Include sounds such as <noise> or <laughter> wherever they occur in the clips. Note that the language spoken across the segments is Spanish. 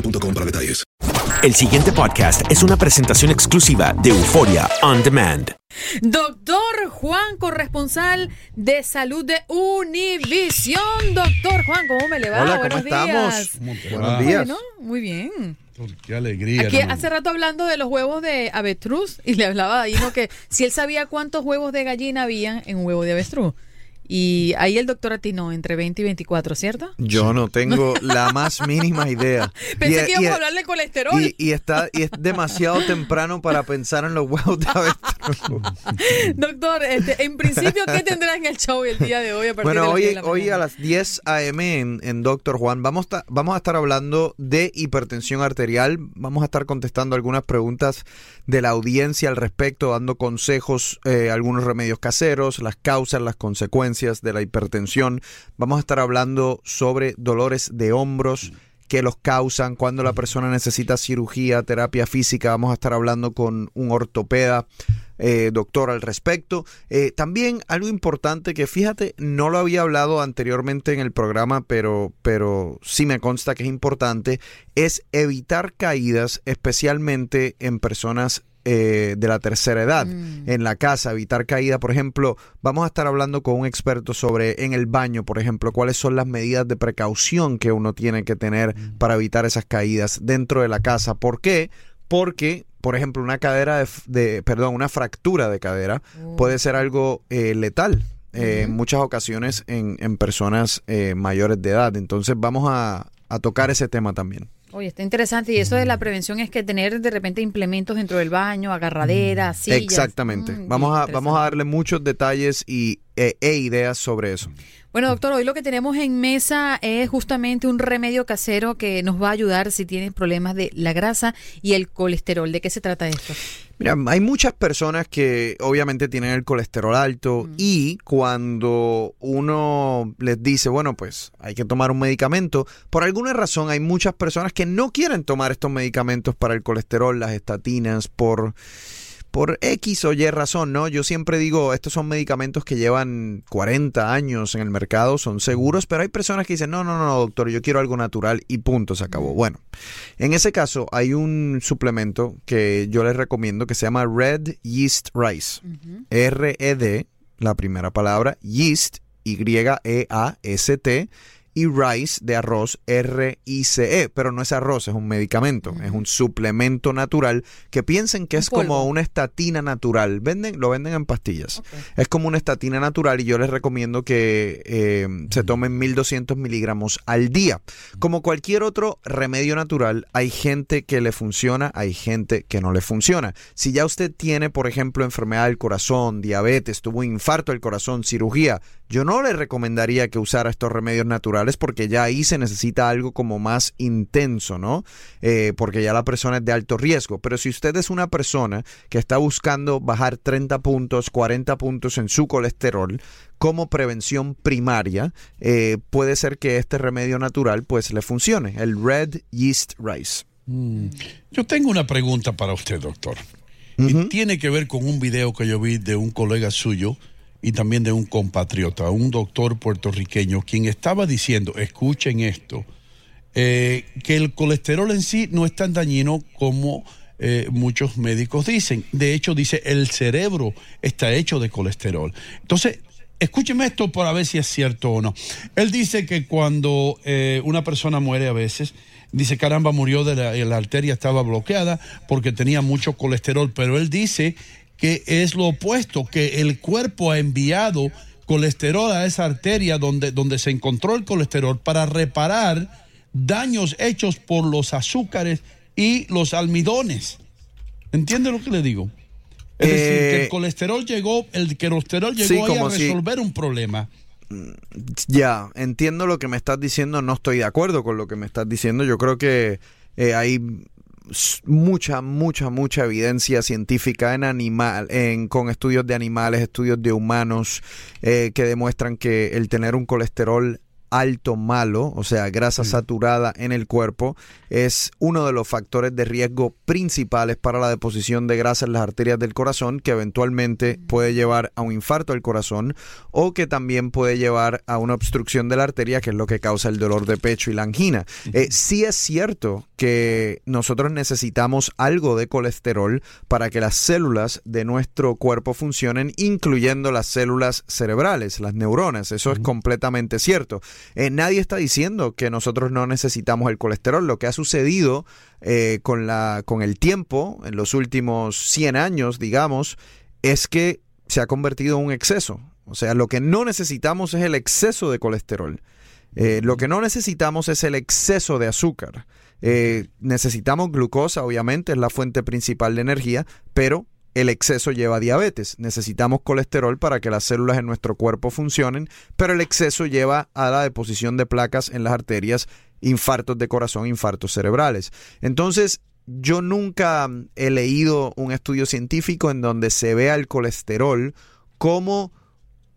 boostmobile.com para detalles. El siguiente podcast es una presentación exclusiva de Euforia On Demand. Doctor Juan, corresponsal de salud de Univisión. Doctor Juan, ¿cómo me le va? Hola, ¿cómo Buenos estamos? días. Buenos días. Bueno, muy bien. Qué alegría. Aquí hermano. hace rato hablando de los huevos de avestruz y le hablaba ahí, ¿no? Que si él sabía cuántos huevos de gallina habían en un huevo de avestruz. Y ahí el doctor atinó entre 20 y 24, ¿cierto? Yo no tengo la más mínima idea. <laughs> Pensé Y- que íbamos y- a hablar de colesterol. Y, y está y es demasiado temprano para pensar en los huevos de avestruz. <laughs> Doctor, este, en principio, ¿qué tendrá en el show el día de hoy a Bueno, de hoy, 10 de la hoy a las 10 a.m. en, en Doctor Juan vamos, a- vamos a estar hablando de hipertensión arterial. Vamos a estar contestando algunas preguntas de la audiencia al respecto, dando consejos, eh, algunos remedios caseros, las causas, las consecuencias de la hipertensión. Vamos a estar hablando sobre dolores de hombros que los causan, cuando la persona necesita cirugía, terapia física. Vamos a estar hablando con un ortopeda eh, doctor al respecto. Eh, también algo importante que fíjate, no lo había hablado anteriormente en el programa, pero, pero sí me consta que es importante, es evitar caídas, especialmente en personas eh, de la tercera edad en la casa, evitar caída. Por ejemplo, vamos a estar hablando con un experto sobre en el baño, por ejemplo, cuáles son las medidas de precaución que uno tiene que tener para evitar esas caídas dentro de la casa. ¿Por qué? Porque, por ejemplo, una cadera de, de- perdón, una fractura de cadera puede ser algo eh, letal. eh, En muchas ocasiones en, en personas eh, mayores de edad. Entonces vamos a, a tocar ese tema también. Oye, está interesante. Y eso de la prevención es que tener de repente implementos dentro del baño, agarraderas, sillas. Exactamente. Mm, vamos, a, vamos a darle muchos detalles y, e, e ideas sobre eso. Bueno, doctor, hoy lo que tenemos en mesa es justamente un remedio casero que nos va a ayudar si tienes problemas de la grasa y el colesterol. ¿De qué se trata esto? Mira, hay muchas personas que obviamente tienen el colesterol alto y cuando uno les dice, bueno, pues hay que tomar un medicamento, por alguna razón hay muchas personas que no quieren tomar estos medicamentos para el colesterol, las estatinas, por por X o Y razón, ¿no? Yo siempre digo, estos son medicamentos que llevan 40 años en el mercado, son seguros, pero hay personas que dicen, no, no, no, doctor, yo quiero algo natural y punto, se acabó. Bueno, en ese caso hay un suplemento que yo les recomiendo que se llama Red Yeast Rice. R-E-D, la primera palabra, yeast, Y-E-A-S-T, y rice de arroz, R-I-C-E, pero no es arroz, es un medicamento, es un suplemento natural que piensen que es como una estatina natural, venden, lo venden en pastillas, es como una estatina natural y yo les recomiendo que eh, se tomen 1200 miligramos al día. Como cualquier otro remedio natural, hay gente que le funciona, hay gente que no le funciona. Si ya usted tiene, por ejemplo, enfermedad del corazón, diabetes, tuvo un infarto del corazón, cirugía, yo no le recomendaría que usara estos remedios naturales porque ya ahí se necesita algo como más intenso, ¿no? Eh, porque ya la persona es de alto riesgo. Pero si usted es una persona que está buscando bajar 30 puntos, 40 puntos en su colesterol, como prevención primaria, eh, puede ser que este remedio natural pues le funcione, el Red Yeast Rice. Mm. Yo tengo una pregunta para usted, doctor. Y tiene que ver con un video que yo vi de un colega suyo y también de un compatriota, un doctor puertorriqueño, quien estaba diciendo, escuchen esto, eh, que el colesterol en sí no es tan dañino como eh, muchos médicos dicen. De hecho, dice, el cerebro está hecho de colesterol. Entonces, escúcheme esto para ver si es cierto o no. Él dice que cuando eh, una persona muere a veces, dice, caramba, murió de la, la arteria estaba bloqueada porque tenía mucho colesterol, pero él dice que es lo opuesto, que el cuerpo ha enviado colesterol a esa arteria donde, donde se encontró el colesterol para reparar daños hechos por los azúcares y los almidones. ¿Entiende lo que le digo? Es decir, que el Eh, colesterol llegó, el colesterol llegó Sí, ahí a si- resolver un problema. Ya, entiendo lo que me estás diciendo, no estoy de acuerdo con lo que me estás diciendo. Yo creo que eh, hay s- mucha, mucha, mucha evidencia científica en animal, en, con estudios de animales, estudios de humanos, eh, que demuestran que el tener un colesterol alto malo, o sea, grasa saturada en el cuerpo, es uno de los factores de riesgo principales para la deposición de grasa en las arterias del corazón, que eventualmente puede llevar a un infarto del corazón o que también puede llevar a una obstrucción de la arteria, que es lo que causa el dolor de pecho y la angina. Eh, sí es cierto que nosotros necesitamos algo de colesterol para que las células de nuestro cuerpo funcionen, incluyendo las células cerebrales, las neuronas. Eso es completamente cierto. Eh, nadie está diciendo que nosotros no necesitamos el colesterol. Lo que ha sucedido eh, con, la, con el tiempo, en los últimos 100 años, digamos, es que se ha convertido en un exceso. O sea, lo que no necesitamos es el exceso de colesterol. Eh, lo que no necesitamos es el exceso de azúcar. Necesitamos glucosa, obviamente, es la fuente principal de energía, pero el exceso lleva a diabetes. Necesitamos colesterol para que las células en nuestro cuerpo funcionen, pero el exceso lleva a la deposición de placas en las arterias, infartos de corazón, infartos cerebrales. Entonces, yo nunca he leído un estudio científico en donde se vea el colesterol como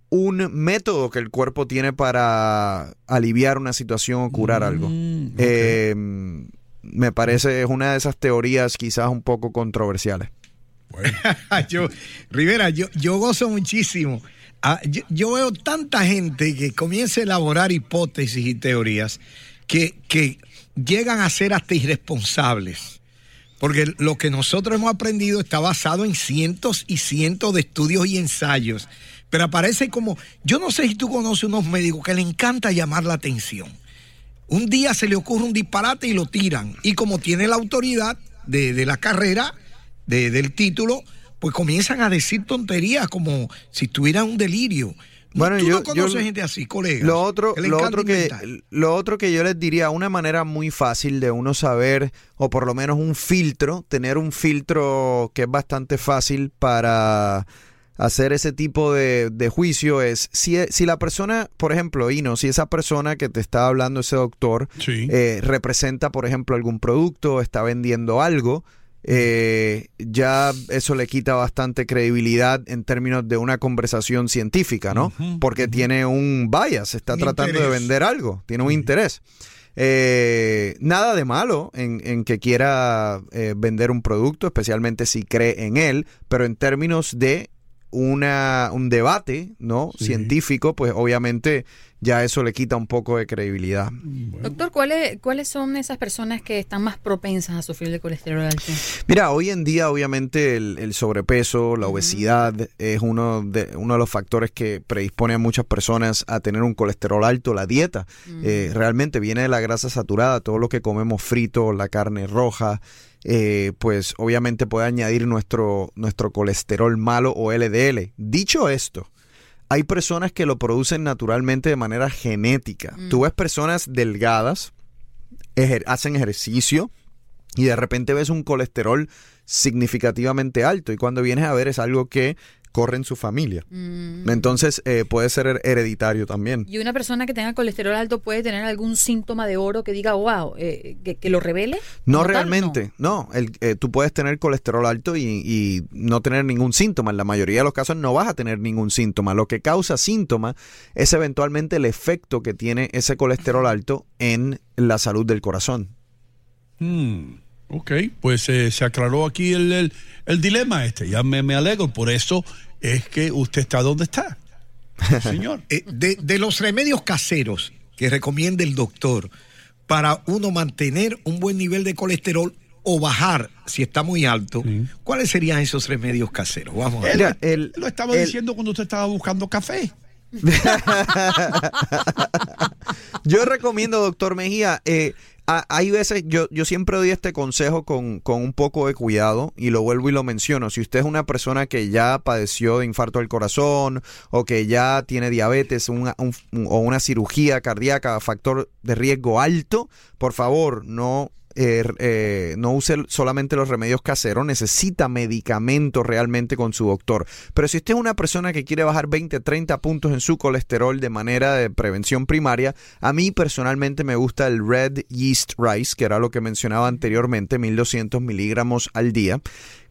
un método que el cuerpo tiene para aliviar una situación o curar algo. Eh, me parece es una de esas teorías quizás un poco controversiales. <laughs> yo, Rivera, yo, yo gozo muchísimo. Ah, yo, veo tanta gente que comienza a elaborar hipótesis y teorías que, que llegan a ser hasta irresponsables. Porque lo que nosotros hemos aprendido está basado en cientos y cientos de estudios y ensayos. Pero aparece como, yo no sé si tú conoces unos médicos que le encanta llamar la atención. Un día se le ocurre un disparate y lo tiran. Y como tiene la autoridad de, de la carrera, de- del título, pues comienzan a decir tonterías como si tuvieran un delirio. Bueno, ¿Tú yo- no conoces yo- gente así, colega? Lo otro, le lo, otro que, lo otro que yo les diría, una manera muy fácil de uno saber, o por lo menos un filtro, tener un filtro que es bastante fácil para hacer ese tipo de, de juicio es si, si la persona, por ejemplo, Ino, si esa persona que te está hablando, ese doctor, eh, representa, por ejemplo, algún producto, está vendiendo algo, eh, ya eso le quita bastante credibilidad en términos de una conversación científica, ¿no? Porque tiene un bias, está Un tratando de vender algo, tiene un interés. Eh, nada de malo en, en que quiera eh, vender un producto, especialmente si cree en él, pero en términos de una, un debate no científico, pues obviamente ya eso le quita un poco de credibilidad. Doctor, ¿cuáles, ¿cuáles son esas personas que están más propensas a sufrir de colesterol alto? Mira, hoy en día obviamente el, el sobrepeso, la obesidad es uno de, uno de los factores que predispone a muchas personas a tener un colesterol alto. La dieta eh, realmente viene de la grasa saturada, todo lo que comemos frito, la carne roja, eh, pues obviamente puede añadir nuestro, nuestro colesterol malo o LDL. Dicho esto, hay personas que lo producen naturalmente de manera genética. Tú ves personas delgadas, ejer- hacen ejercicio, y de repente ves un colesterol significativamente alto y cuando vienes a ver es algo que corre en su familia. Mm. Entonces eh, puede ser her- hereditario también. ¿Y una persona que tenga colesterol alto puede tener algún síntoma de oro que diga, wow, eh, que, que lo revele? No realmente, no. El- eh, tú puedes tener colesterol alto y, y no tener ningún síntoma. En la mayoría de los casos no vas a tener ningún síntoma. Lo que causa síntoma es eventualmente el efecto que tiene ese colesterol alto en la salud del corazón. Hmm, ok, pues eh, se aclaró aquí el, el- el dilema este. Ya me, me alegro. Por eso es que usted está donde está. <laughs> Señor. Eh, de, de los remedios caseros que recomienda el doctor para uno mantener un buen nivel de colesterol o bajar si está muy alto, ¿cuáles serían esos remedios caseros? Vamos a ver. El- lo estaba el- diciendo cuando usted estaba buscando café. <laughs> Yo recomiendo, doctor Mejía, eh, a- hay veces, yo, yo siempre doy este consejo con, con un poco de cuidado y lo vuelvo y lo menciono. Si usted es una persona que ya padeció de infarto del corazón o que ya tiene diabetes un- o una cirugía cardíaca, factor de riesgo alto, por favor, no eh, eh, no use solamente los remedios caseros, necesita medicamentos realmente con su doctor. Pero si usted es una persona que quiere bajar 20, 30 puntos en su colesterol de manera de prevención primaria, a mí personalmente me gusta el Red Yeast Rice, que era lo que mencionaba anteriormente, 1200 miligramos al día.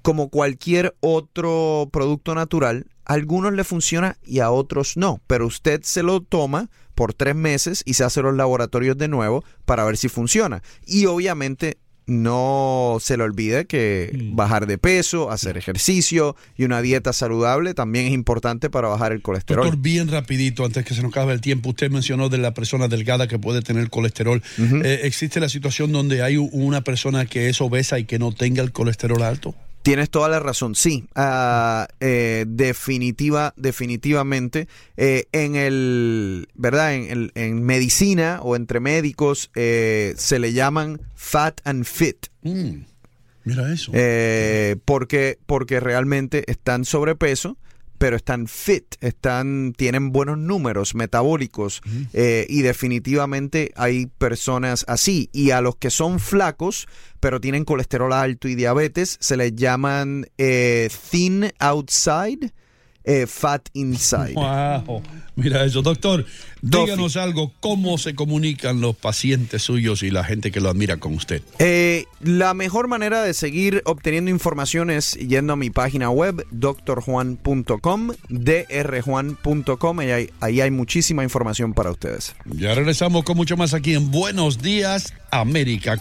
Como cualquier otro producto natural, a algunos le funciona y a otros no, pero usted se lo toma por tres meses y se hace los laboratorios de nuevo para ver si funciona. Y obviamente no se le olvide que bajar de peso, hacer ejercicio y una dieta saludable también es importante para bajar el colesterol. Doctor, bien rapidito, antes que se nos acabe el tiempo, usted mencionó de la persona delgada que puede tener colesterol. Eh, ¿Existe la situación donde hay una persona que es obesa y que no tenga el colesterol alto? Tienes toda la razón, sí. Ah, eh, definitiva, definitivamente. eh, en el, ¿verdad? En, el- en medicina o entre médicos eh, se le llaman fat and fit. Mm, mira eso. Eh, porque, porque realmente están sobrepeso, pero están fit, están, tienen buenos números metabólicos eh, y definitivamente hay personas así. Y a los que son flacos, pero tienen colesterol alto y diabetes, se les llaman eh, thin outside, eh, fat inside. <laughs> Wow, mira eso, doctor. Díganos algo, ¿cómo se comunican los pacientes suyos y la gente que lo admira con usted? Eh, la mejor manera de seguir obteniendo información es yendo a mi página web, drjuan.com, drjuan.com, y ahí, ahí hay muchísima información para ustedes. Ya regresamos con mucho más aquí en Buenos Días, América.